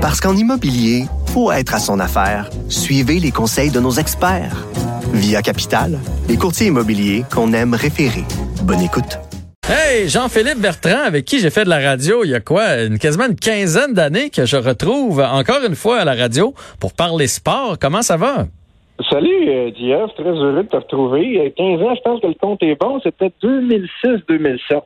Parce qu'en immobilier, faut être à son affaire. Suivez les conseils de nos experts. Via Capital, les courtiers immobiliers qu'on aime référer. Bonne écoute. Hey, Jean-Philippe Bertrand, avec qui j'ai fait de la radio il y a quoi, une, quasiment une quinzaine d'années que je retrouve encore une fois à la radio pour parler sport. Comment ça va? Salut, euh, Très heureux de te retrouver. 15 ans, je pense que le compte est bon. C'était 2006-2007.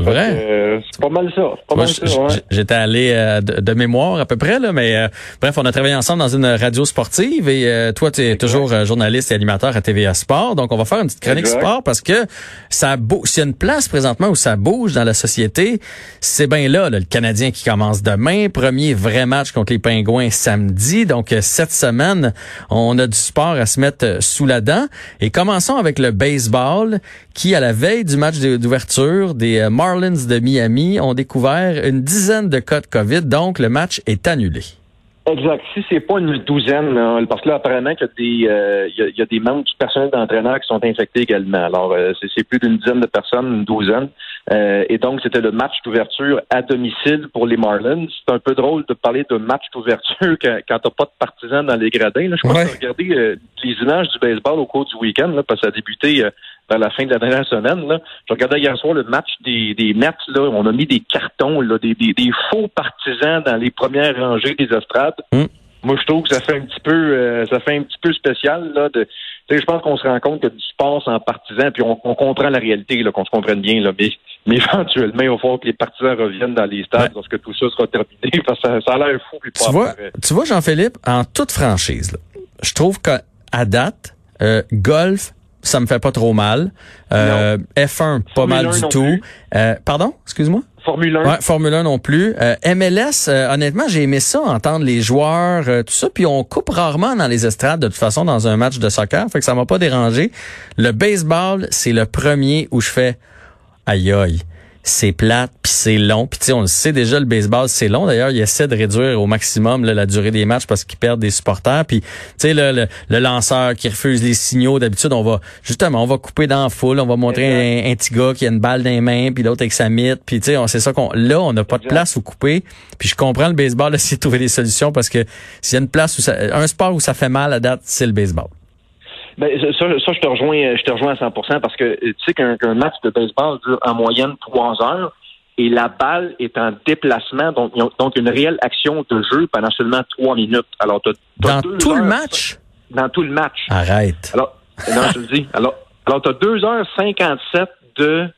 Vrai? Euh, c'est pas mal ça. J'étais allé euh, de, mémoire à peu près, là, mais euh, bref, on a travaillé ensemble dans une radio sportive et toi, tu es toujours journaliste et animateur à TVA Sport. Donc, on va faire une petite chronique sport parce que ça S'il y a une place présentement où ça bouge dans la société, c'est bien là, le Canadien qui commence demain. Premier vrai match contre les Pingouins samedi. Donc, cette semaine, on a du sport à se mettre sous la dent. Et commençons avec le baseball qui, à la veille du match d'ouverture des Marlins de Miami ont découvert une dizaine de cas de COVID, donc le match est annulé. Exact. Si c'est pas une douzaine, parce que là, apparemment, qu'il y a des, euh, il y, a, des membres du personnel d'entraîneur qui sont infectés également. Alors, euh, c'est plus d'une dizaine de personnes, une douzaine. Euh, et donc, c'était le match d'ouverture à domicile pour les Marlins. C'est un peu drôle de parler de match d'ouverture quand, quand t'as pas de partisans dans les gradins. Là. Je crois que regardé les images du baseball au cours du week-end, parce que ça a débuté vers la fin de la dernière semaine. Là. Je regardais hier soir le match des, des Mets. Là. On a mis des cartons, là, des, des, des faux partisans dans les premières rangées des estrades. Hmm. Moi, je trouve que ça fait un petit peu, euh, ça fait un petit peu spécial là. De, je pense qu'on se rend compte que du sport sans partisans, puis on, on comprend la réalité, là, qu'on se comprenne bien, là. Mais, mais éventuellement, il va falloir que les partisans reviennent dans les stades lorsque tout ça sera terminé, parce que ça, a l'air fou. tu vois, tu vois, Jean-Philippe, en toute franchise, là, je trouve qu'à date, euh, golf, ça me fait pas trop mal. Euh, F1, pas mal du tout. Euh, pardon, excuse-moi? Formule 1. Ouais, Formule 1 non plus. Euh, MLS, euh, honnêtement, j'ai aimé ça, entendre les joueurs, euh, tout ça. Puis on coupe rarement dans les estrades, de toute façon, dans un match de soccer. Fait que ça m'a pas dérangé. Le baseball, c'est le premier où je fais aïe aïe c'est plate, puis c'est long. Puis tu sais, on le sait déjà, le baseball, c'est long. D'ailleurs, il essaie de réduire au maximum la durée des matchs parce qu'ils perdent des supporters. Puis tu sais, le, le, lanceur qui refuse les signaux, d'habitude, on va justement, on va couper dans la foule, on va montrer un, petit gars qui a une balle dans les mains, puis l'autre avec sa mythe. Puis tu sais, c'est ça qu'on... Là, on n'a pas de place où couper. Puis je comprends le baseball, essayer de trouver des solutions parce que s'il y a une place où ça... Un sport où ça fait mal à date, c'est le baseball. Ben, ça, ça, je te rejoins, je te rejoins à 100 parce que tu sais qu'un match de baseball dure en moyenne trois heures et la balle est en déplacement, donc, donc une réelle action de jeu pendant seulement trois minutes. Alors, dans tout le match? Dans tout le match. Arrête. Alors, non, je le dis. Alors, alors tu as 2h57 de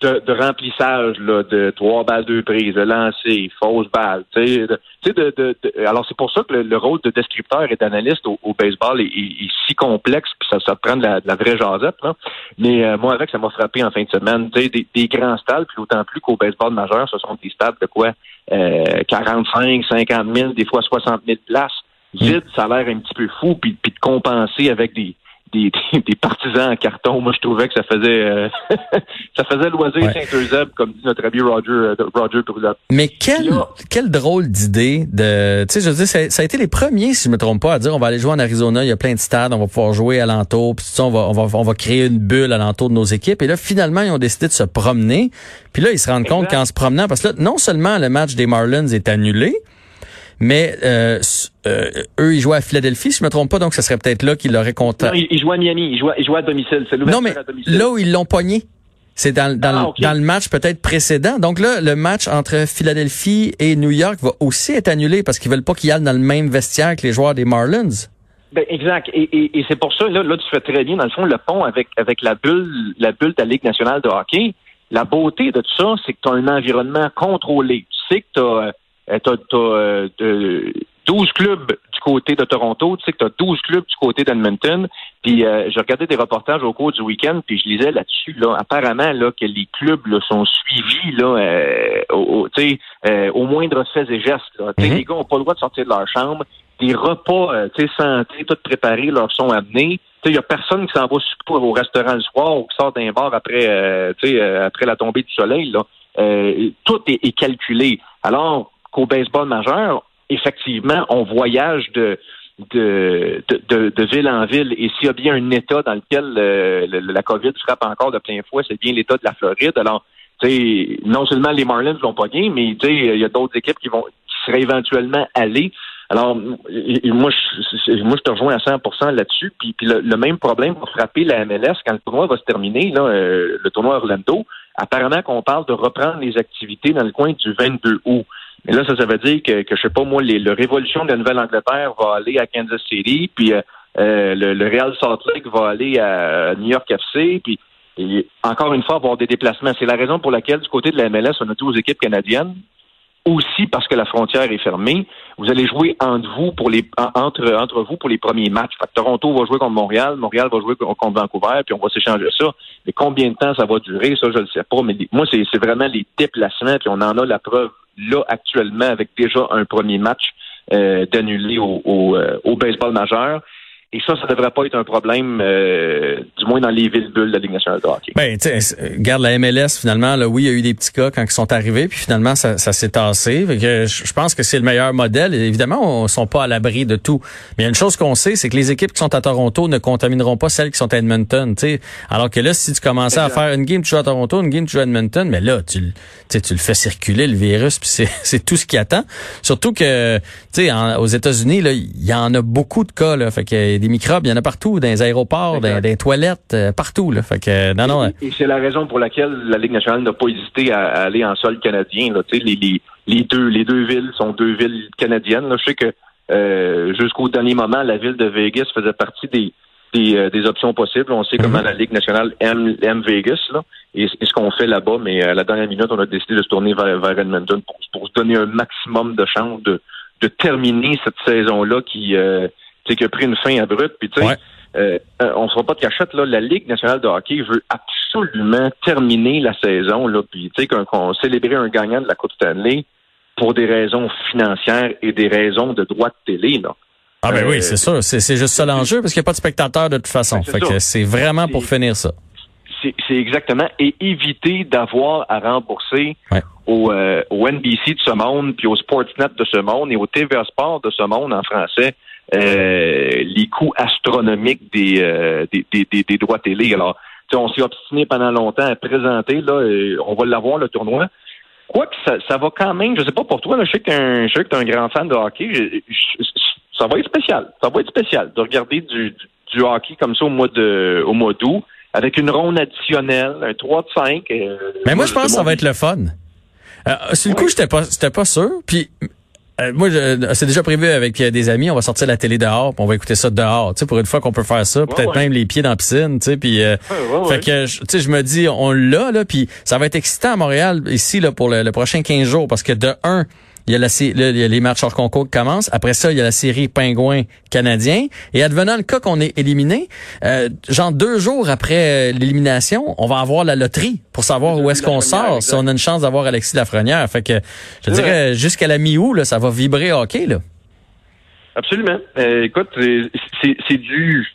de, de, remplissage là, de trois balles deux prises, de lancer, fausse balle. De, de, de, alors c'est pour ça que le, rôle de descripteur et d'analyste au, baseball est, si complexe, puis ça, ça prend de la, de la vraie jasette. Là. Mais euh, moi avec, ça m'a frappé en fin de semaine. Des, des grands stades, puis autant plus qu'au baseball majeur, ce sont des stades de quoi euh, 45, 50 000, des fois 60 000 places. Vide, ça a l'air un petit peu fou, puis, puis de compenser avec des des, partisans en carton. Moi, je trouvais que ça faisait euh, ça faisait loisir Saint-Eusèbe, comme dit notre ami Roger euh, Roger Mais quel quel drôle d'idée de tu sais je veux dire ça, a été les premiers si je me trompe pas à dire on va aller jouer en Arizona, il y a plein de stades, on va pouvoir jouer alentour, puis on va on va on va créer une bulle alentour de nos équipes et là finalement ils ont décidé de se promener. Puis là ils se rendent compte qu'en se promenant parce que là non seulement le match des Marlins est annulé, mais euh, euh, eux, ils jouaient à Philadelphie, si je me trompe pas, donc ce serait peut-être là qu'ils l'auraient compté. Non, ils, jouaient à Miami, ils jouaient, à domicile. C'est non, mais là où ils l'ont pogné, c'est dans, dans, ah, dans, le match peut-être précédent. Donc là, le match entre Philadelphie et New York va aussi être annulé parce qu'ils veulent pas qu'ils aillent dans le même vestiaire que les joueurs des Marlins. Ben, exact. Et, et, et c'est pour ça, là, là, tu fais très bien, dans le fond, le pont avec, avec la bulle, la bulle de la Ligue nationale de hockey. La beauté de tout ça, c'est que tu as un environnement contrôlé. Tu sais que tu as euh, tu as, 12 clubs du côté de Toronto, tu sais que tu as 12 clubs du côté d'Edmonton. Puis euh, je regardais des reportages au cours du week-end, puis je lisais là-dessus, là, apparemment là, que les clubs là, sont suivis là, euh, au, euh, au moindre fait et gestes. Là. Mm Les gars n'ont pas le droit de sortir de leur chambre. Des repas euh, santé, tout préparés, leur sont amenés. Il n'y a personne qui s'en va au restaurant le soir ou qui sort d'un bar après, euh, après la tombée du soleil. Là. tout est, est calculé. Alors, qu'au baseball majeur, effectivement, on voyage de, de, de, de, ville en ville. Et s'il y a bien un État dans lequel euh, la COVID frappe encore de plein fouet, c'est bien l'État de la Floride. Alors, tu sais, non seulement les Marlins l'ont pas gagné, mais il y a d'autres équipes qui vont serait éventuellement allé. Alors, moi, je, moi, je te rejoins à 100% là-dessus. Puis, puis le, même problème va frapper la MLS quand le tournoi va se terminer, là, euh, le tournoi Orlando. Apparemment qu'on parle de reprendre les activités dans le coin du 22 août. Mais là, ça, ça veut dire que, que je sais pas, moi, les, le Révolution de la Nouvelle-Angleterre va aller à Kansas City, puis euh, euh, le, Real Salt Lake va aller à New York FC, puis encore une fois, avoir des déplacements. C'est la raison pour laquelle, du côté de la MLS, on a les équipes canadiennes, aussi parce que la frontière est fermée. Vous allez jouer entre vous pour les entre entre vous pour les premiers matchs. Toronto va jouer contre Montréal, Montréal va jouer contre Vancouver, puis on va s'échanger ça. Mais combien de temps ça va durer, ça je ne sais pas. Mais moi, c'est vraiment les déplacements, puis on en a la preuve là actuellement avec déjà un premier match euh, au, au, euh, au baseball majeur. Et ça, ça devrait pas être un problème, euh, du moins dans les villes bulles de la Ligue nationale de hockey. Ben, regarde la MLS, finalement, là, oui, il y a eu des petits cas quand ils sont arrivés, puis finalement, ça, ça s'est tassé. Que je pense que c'est le meilleur modèle. évidemment, on sont pas à l'abri de tout. Mais il y a une chose qu'on sait, c'est que les équipes qui sont à Toronto ne contamineront pas celles qui sont à Edmonton. sais. Alors que là, si tu commençais à faire une game, tu joues à Toronto, une game, tu joues à Edmonton, mais là, tu, tu le fais circuler, le virus, puis c'est tout ce qui attend. Surtout que, tu sais, aux États-Unis, il y en a beaucoup de cas, là. Fait que des microbes, il y en a partout, dans les aéroports, dans, les toilettes, euh, partout. Là. Fait que, non, non, et, c'est la raison pour laquelle la Ligue nationale n'a pas hésité à, aller en sol canadien. Là. Les, les, les, deux, les deux villes sont deux villes canadiennes. Là. Je sais que euh, jusqu'au dernier moment, la ville de Vegas faisait partie des, des, euh, options possibles. On sait comment mhm. la Ligue nationale aime, aime Vegas là, et, ce qu'on fait là-bas, mais à la dernière minute, on a décidé de se tourner vers, vers Edmonton pour, pour se donner un maximum de chance de, de terminer cette saison-là qui qui a pris une fin abrupte. Puis tu sais, euh, euh, on ne sera pas de cachette là. La Ligue nationale de hockey veut absolument terminer la saison là. Puis tu sais qu'on célébrer un gagnant de la Coupe Stanley pour des raisons financières et des raisons de droit de télé là. Ah ben oui, euh, c'est sûr. C'est juste ça l'enjeu parce qu'il n'y a pas de spectateurs de toute façon. Fait que c'est vraiment pour finir ça. C'est exactement. Et éviter d'avoir à rembourser au, au, NBC de ce monde, puis au Sportsnet de ce monde et au TVA Sport de ce monde en français euh, les coûts astronomiques euh, des, des, des, droits télé. Alors, on s'est obstiné pendant longtemps à présenter, là, euh, on va l'avoir, le tournoi. Quoique, ça, ça va quand même, je sais pas pour toi, là, je sais que tu es un grand fan de hockey, ça va être spécial. Ça va être spécial de regarder du, du, hockey comme ça au mois de au mois d'août, avec une ronde additionnelle, un 3 de 5. Mais moi, je pense que ça va être le fun. sur le coup, j'étais pas, j'étais pas sûr. Puis euh, moi, c'est déjà prévu avec des amis. On va sortir la télé dehors, puis on va écouter ça dehors. Tu sais, pour une fois qu'on peut faire ça, peut-être même les pieds dans la piscine. Tu sais, puis euh, fait que, tu sais, je me dis, on l'a là, puis ça va être excitant à Montréal ici là pour le, le prochain 15 jours, parce que de un, il y a, la, il y a les matchs hors concours qui commencent. Après ça, il y a la série Pingouin canadien. Et advenant le cas qu'on est éliminé, euh, genre deux jours après euh, l'élimination, on va avoir la loterie pour savoir où est-ce qu'on sort, si on a une chance d'avoir Alexis Lafrenière. Fait que je dirais jusqu'à la mi-août, ça va vibrer hockey. Là. Absolument. Euh, écoute, c'est du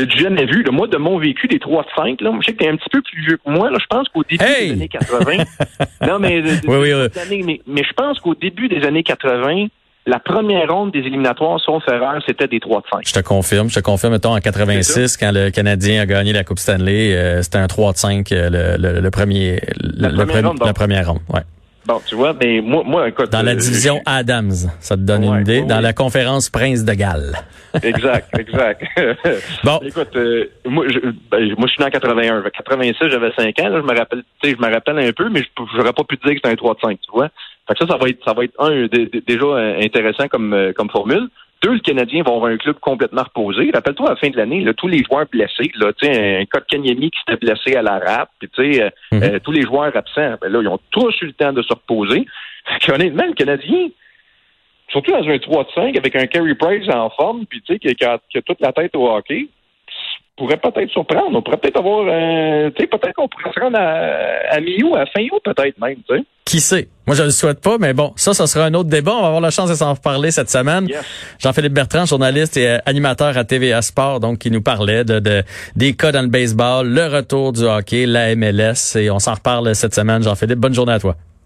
c'est du jamais vu. Moi, de mon vécu des 3 de 5, là, je sais que t'es un petit peu plus vieux que moi. Là, je pense qu'au début des années 80. non, mais, mais, je pense qu'au début des années 80, la première ronde des éliminatoires, sauf erreur, c'était des 3 de 5. Je te confirme. Je te confirme, mettons, en 86, quand le Canadien a gagné la Coupe Stanley, euh, c'était un 3 de 5 euh, le, le, premier, la, première ronde, la première ronde. Ouais. Bon, tu vois, mais moi, moi écoute. Dans la euh, division Adams, ça te donne une idée. dans la conférence Prince de Galles. exact, exact. bon. Écoute, euh, moi, je, ben, moi, je suis né en 81. En 86, j'avais 5 ans. Là, je me rappelle, tu sais, je me rappelle un peu, mais je n'aurais pas pu te dire que c'était un 3 de 5, tu vois. Fait que ça, ça va être, ça va être un, déjà euh, intéressant comme, comme formule. Deux, le Canadien va avoir un club complètement reposé. Rappelle-toi, à la fin de l'année, tous les joueurs blessés, là, un Kanyemi qui s'était blessé à la rap, puis euh, mhm. euh, tous les joueurs absents, ben là, ils ont tous eu le temps de se reposer. honnêtement, le Canadien, surtout dans un 3 de 5 avec un Carey Price en forme, puis tu sais, qui, a, toute la tête au hockey, pourrait peut-être surprendre. On pourrait peut-être avoir, euh, tu sais, peut-être qu'on pourrait se rendre à, à mi à fin août, peut-être même, tu sais. Qui sait? Moi, je ne le souhaite pas, mais bon, ça, ça sera un autre débat. On va avoir la chance de s'en reparler cette semaine. Jean-Philippe Bertrand, journaliste et euh, animateur à TVA Sport, donc, qui nous parlait de, de, des cas dans le baseball, le retour du hockey, la MLS, et on s'en reparle cette semaine. Jean-Philippe, bonne journée à toi.